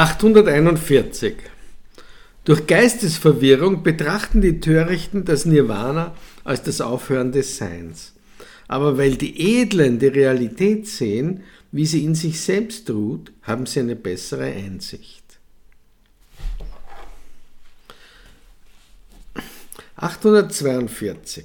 841. Durch Geistesverwirrung betrachten die Törichten das Nirvana als das Aufhören des Seins. Aber weil die Edlen die Realität sehen, wie sie in sich selbst ruht, haben sie eine bessere Einsicht. 842.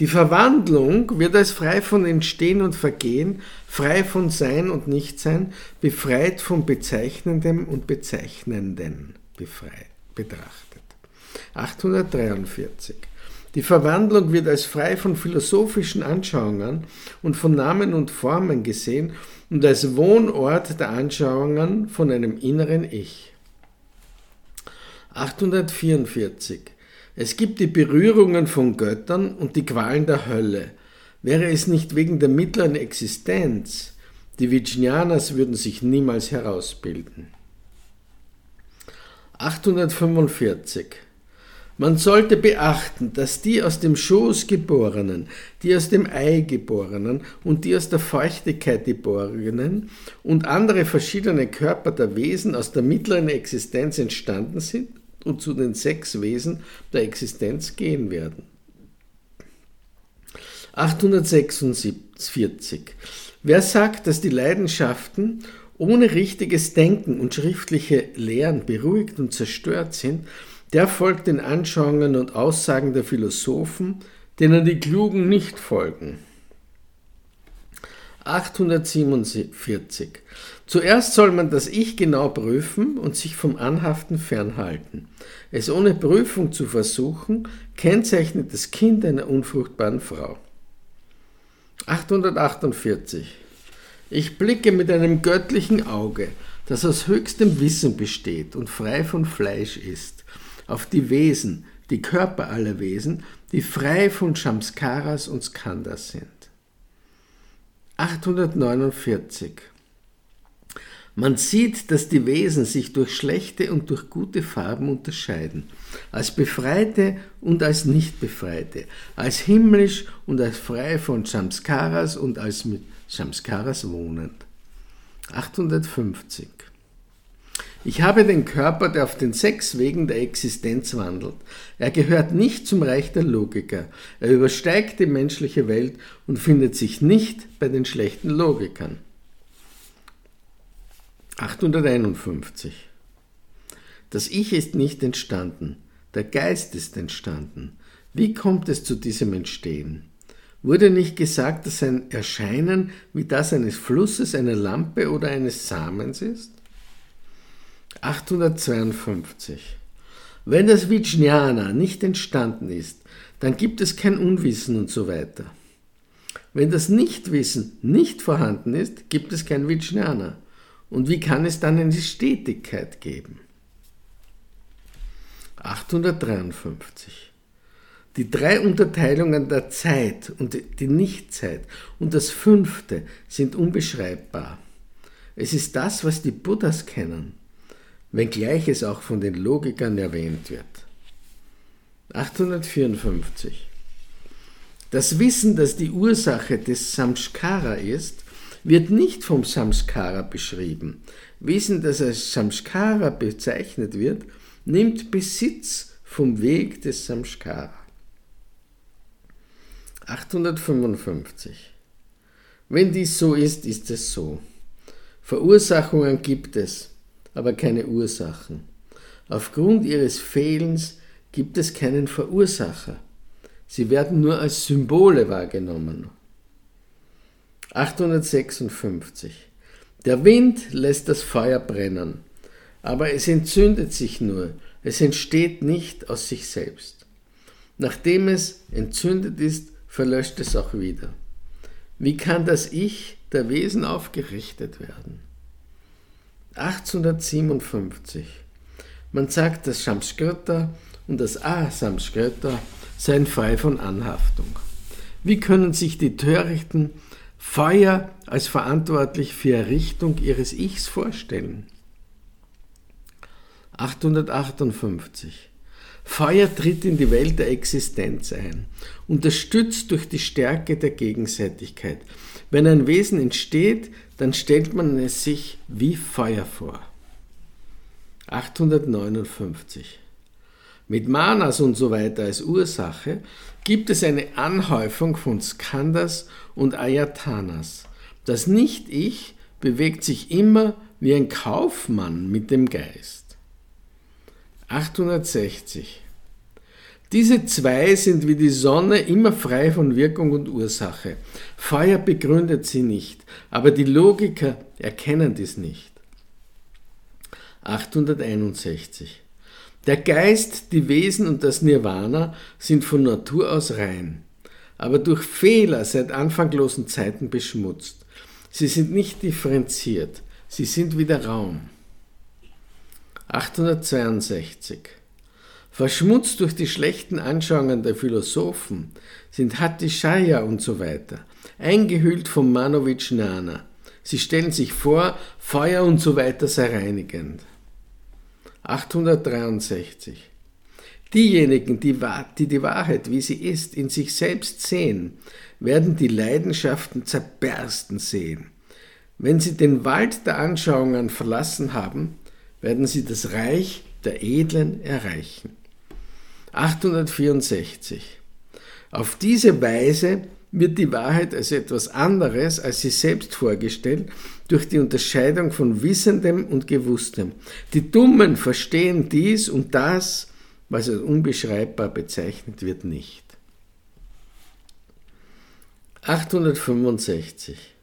Die Verwandlung wird als frei von Entstehen und Vergehen, frei von Sein und Nichtsein, befreit von Bezeichnendem und Bezeichnenden betrachtet. 843. Die Verwandlung wird als frei von philosophischen Anschauungen und von Namen und Formen gesehen und als Wohnort der Anschauungen von einem inneren Ich. 844. Es gibt die Berührungen von Göttern und die Qualen der Hölle. Wäre es nicht wegen der mittleren Existenz, die Vijnanas würden sich niemals herausbilden. 845. Man sollte beachten, dass die aus dem Schoß geborenen, die aus dem Ei geborenen und die aus der Feuchtigkeit geborenen und andere verschiedene Körper der Wesen aus der mittleren Existenz entstanden sind und zu den sechs Wesen der Existenz gehen werden. 846. Wer sagt, dass die Leidenschaften ohne richtiges Denken und schriftliche Lehren beruhigt und zerstört sind, der folgt den Anschauungen und Aussagen der Philosophen, denen die Klugen nicht folgen. 847. Zuerst soll man das Ich genau prüfen und sich vom Anhaften fernhalten. Es ohne Prüfung zu versuchen, kennzeichnet das Kind einer unfruchtbaren Frau. 848. Ich blicke mit einem göttlichen Auge, das aus höchstem Wissen besteht und frei von Fleisch ist, auf die Wesen, die Körper aller Wesen, die frei von Shamskaras und Skandas sind. 849. Man sieht, dass die Wesen sich durch schlechte und durch gute Farben unterscheiden, als Befreite und als Nicht-Befreite, als himmlisch und als frei von Samskaras und als mit Samskaras wohnend. 850. Ich habe den Körper, der auf den sechs Wegen der Existenz wandelt. Er gehört nicht zum Reich der Logiker. Er übersteigt die menschliche Welt und findet sich nicht bei den schlechten Logikern. 851. Das Ich ist nicht entstanden, der Geist ist entstanden. Wie kommt es zu diesem Entstehen? Wurde nicht gesagt, dass ein Erscheinen wie das eines Flusses, einer Lampe oder eines Samens ist? 852. Wenn das Vijnana nicht entstanden ist, dann gibt es kein Unwissen und so weiter. Wenn das Nichtwissen nicht vorhanden ist, gibt es kein Vijnana. Und wie kann es dann eine Stetigkeit geben? 853. Die drei Unterteilungen der Zeit und die Nichtzeit und das fünfte sind unbeschreibbar. Es ist das, was die Buddhas kennen, wenngleich es auch von den Logikern erwähnt wird. 854. Das Wissen, dass die Ursache des Samskara ist, wird nicht vom Samskara beschrieben. Wissen, das als Samskara bezeichnet wird, nimmt Besitz vom Weg des Samskara. 855. Wenn dies so ist, ist es so. Verursachungen gibt es, aber keine Ursachen. Aufgrund ihres Fehlens gibt es keinen Verursacher. Sie werden nur als Symbole wahrgenommen. 856. Der Wind lässt das Feuer brennen, aber es entzündet sich nur, es entsteht nicht aus sich selbst. Nachdem es entzündet ist, verlöscht es auch wieder. Wie kann das Ich der Wesen aufgerichtet werden? 1857. Man sagt, das Samskrita und das A-Samskrita seien frei von Anhaftung. Wie können sich die Törichten Feuer als verantwortlich für Errichtung ihres Ichs vorstellen. 858. Feuer tritt in die Welt der Existenz ein, unterstützt durch die Stärke der Gegenseitigkeit. Wenn ein Wesen entsteht, dann stellt man es sich wie Feuer vor. 859. Mit Manas und so weiter als Ursache gibt es eine Anhäufung von Skandas und Ayatanas. Das Nicht-Ich bewegt sich immer wie ein Kaufmann mit dem Geist. 860. Diese zwei sind wie die Sonne immer frei von Wirkung und Ursache. Feuer begründet sie nicht, aber die Logiker erkennen dies nicht. 861. Der Geist, die Wesen und das Nirvana sind von Natur aus rein, aber durch Fehler seit anfanglosen Zeiten beschmutzt. Sie sind nicht differenziert, sie sind wie der Raum. 862. Verschmutzt durch die schlechten Anschauungen der Philosophen sind Hattishaya und so weiter, eingehüllt vom Manowitsch Nana. Sie stellen sich vor, Feuer und so weiter sei reinigend. 863. Diejenigen, die, die die Wahrheit, wie sie ist, in sich selbst sehen, werden die Leidenschaften zerbersten sehen. Wenn sie den Wald der Anschauungen verlassen haben, werden sie das Reich der Edlen erreichen. 864. Auf diese Weise wird die Wahrheit als etwas anderes, als sie selbst vorgestellt, durch die Unterscheidung von Wissendem und Gewusstem. Die Dummen verstehen dies und das, was als unbeschreibbar bezeichnet wird, nicht. 865.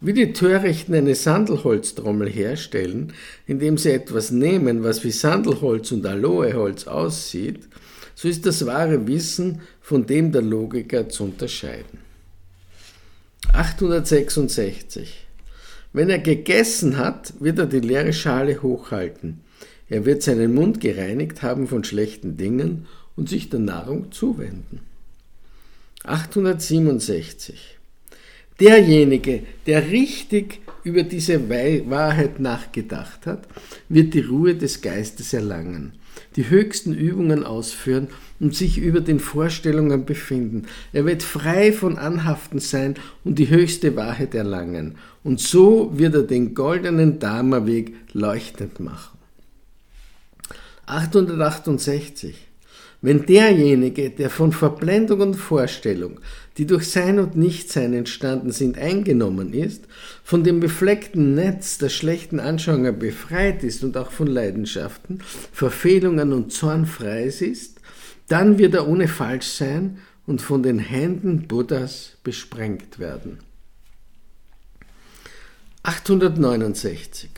Wie die Törichten eine Sandelholztrommel herstellen, indem sie etwas nehmen, was wie Sandelholz und Aloeholz aussieht, so ist das wahre Wissen von dem der Logiker zu unterscheiden. 866. Wenn er gegessen hat, wird er die leere Schale hochhalten. Er wird seinen Mund gereinigt haben von schlechten Dingen und sich der Nahrung zuwenden. 867. Derjenige, der richtig über diese Wahrheit nachgedacht hat, wird die Ruhe des Geistes erlangen die höchsten Übungen ausführen und sich über den Vorstellungen befinden. Er wird frei von Anhaften sein und die höchste Wahrheit erlangen. Und so wird er den goldenen Dharma-Weg leuchtend machen. 868 wenn derjenige, der von Verblendung und Vorstellung, die durch Sein und Nichtsein entstanden sind, eingenommen ist, von dem befleckten Netz der schlechten Anschauungen befreit ist und auch von Leidenschaften, Verfehlungen und Zorn frei ist, dann wird er ohne Falschsein und von den Händen Buddhas besprengt werden. 869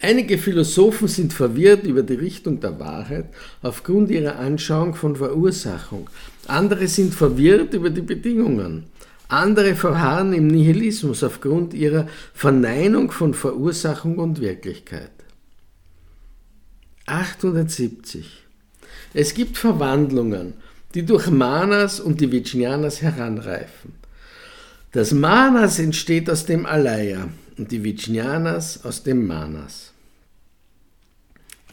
Einige Philosophen sind verwirrt über die Richtung der Wahrheit aufgrund ihrer Anschauung von Verursachung. Andere sind verwirrt über die Bedingungen. Andere verharren im Nihilismus aufgrund ihrer Verneinung von Verursachung und Wirklichkeit. 870. Es gibt Verwandlungen, die durch Manas und die Vijnanas heranreifen. Das Manas entsteht aus dem Alaya und die Vijnanas aus dem Manas.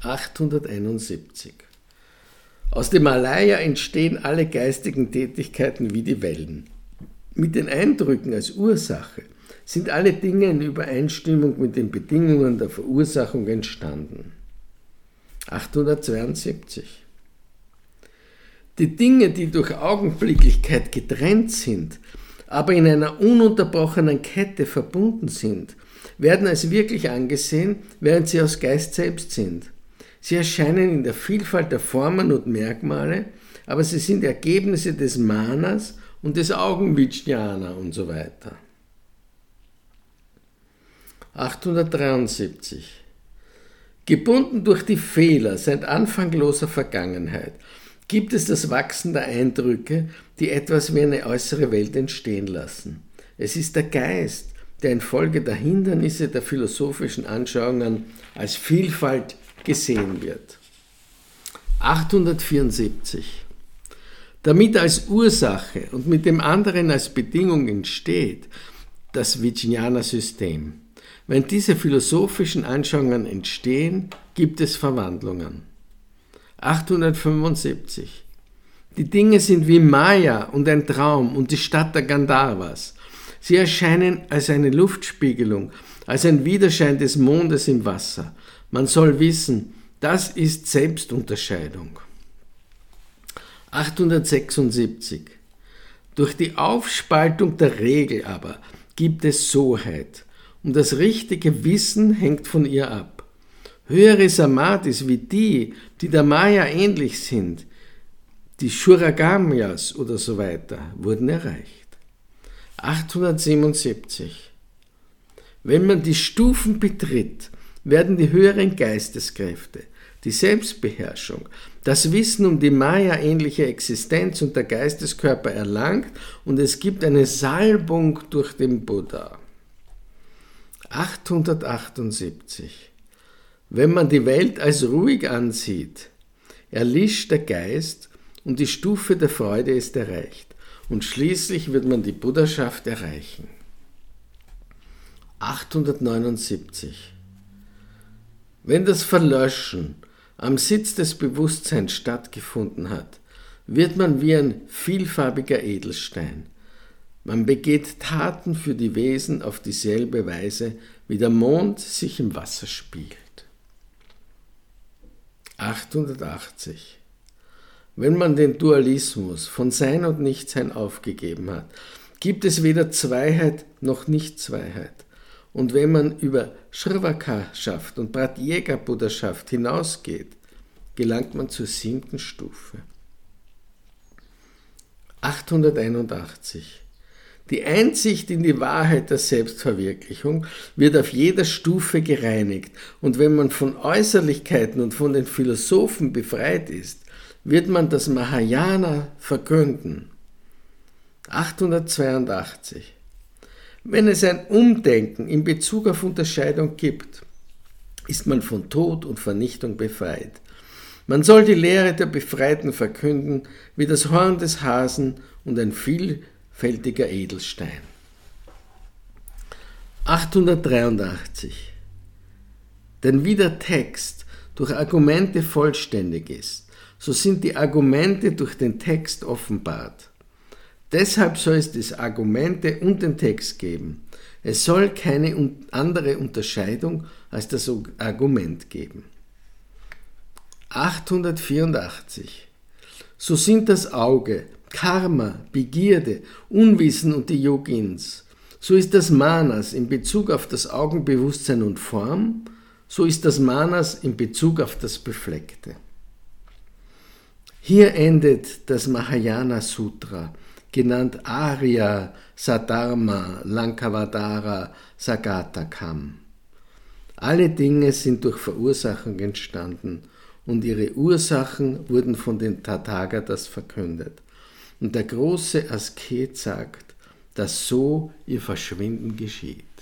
871. Aus dem Malaya entstehen alle geistigen Tätigkeiten wie die Wellen. Mit den Eindrücken als Ursache sind alle Dinge in Übereinstimmung mit den Bedingungen der Verursachung entstanden. 872. Die Dinge, die durch Augenblicklichkeit getrennt sind, aber in einer ununterbrochenen Kette verbunden sind, werden als wirklich angesehen, während sie aus Geist selbst sind. Sie erscheinen in der Vielfalt der Formen und Merkmale, aber sie sind Ergebnisse des Manas und des Augenvijnana und so weiter. 873. Gebunden durch die Fehler seit anfangloser Vergangenheit gibt es das Wachsen der Eindrücke, die etwas wie eine äußere Welt entstehen lassen. Es ist der Geist, der infolge der Hindernisse der philosophischen Anschauungen als Vielfalt gesehen wird. 874. Damit als Ursache und mit dem anderen als Bedingung entsteht das Vijnana-System. Wenn diese philosophischen Anschauungen entstehen, gibt es Verwandlungen. 875. Die Dinge sind wie Maya und ein Traum und die Stadt der Gandharvas. Sie erscheinen als eine Luftspiegelung, als ein Widerschein des Mondes im Wasser. Man soll wissen, das ist Selbstunterscheidung. 876. Durch die Aufspaltung der Regel aber gibt es Soheit, und das richtige Wissen hängt von ihr ab. Höhere Samadhis wie die, die der Maya ähnlich sind, die Shuragamyas oder so weiter, wurden erreicht. 877. Wenn man die Stufen betritt, werden die höheren Geisteskräfte, die Selbstbeherrschung, das Wissen um die Maya-ähnliche Existenz und der Geisteskörper erlangt und es gibt eine Salbung durch den Buddha. 878. Wenn man die Welt als ruhig ansieht, erlischt der Geist und die Stufe der Freude ist erreicht und schließlich wird man die Buddhaschaft erreichen. 879. Wenn das Verlöschen am Sitz des Bewusstseins stattgefunden hat, wird man wie ein vielfarbiger Edelstein. Man begeht Taten für die Wesen auf dieselbe Weise, wie der Mond sich im Wasser spiegelt. 880. Wenn man den Dualismus von Sein und Nichtsein aufgegeben hat, gibt es weder Zweiheit noch Nichtzweiheit. Und wenn man über Shrvaka-Schaft und Pratyeka-Buddhaschaft hinausgeht, gelangt man zur siebten Stufe. 881. Die Einsicht in die Wahrheit der Selbstverwirklichung wird auf jeder Stufe gereinigt und wenn man von Äußerlichkeiten und von den Philosophen befreit ist, wird man das Mahayana verkünden. 882. Wenn es ein Umdenken in Bezug auf Unterscheidung gibt, ist man von Tod und Vernichtung befreit. Man soll die Lehre der Befreiten verkünden wie das Horn des Hasen und ein vielfältiger Edelstein. 883. Denn wie der Text durch Argumente vollständig ist, so sind die Argumente durch den Text offenbart. Deshalb soll es die Argumente und den Text geben. Es soll keine andere Unterscheidung als das Argument geben. 884. So sind das Auge, Karma, Begierde, Unwissen und die Yogins. So ist das Manas in Bezug auf das Augenbewusstsein und Form, so ist das Manas in Bezug auf das Befleckte. Hier endet das Mahayana Sutra, genannt Arya Sadharma Lankavadara Sagatakam. Alle Dinge sind durch Verursachung entstanden und ihre Ursachen wurden von den Tathagatas verkündet. Und der große Asket sagt, dass so ihr Verschwinden geschieht.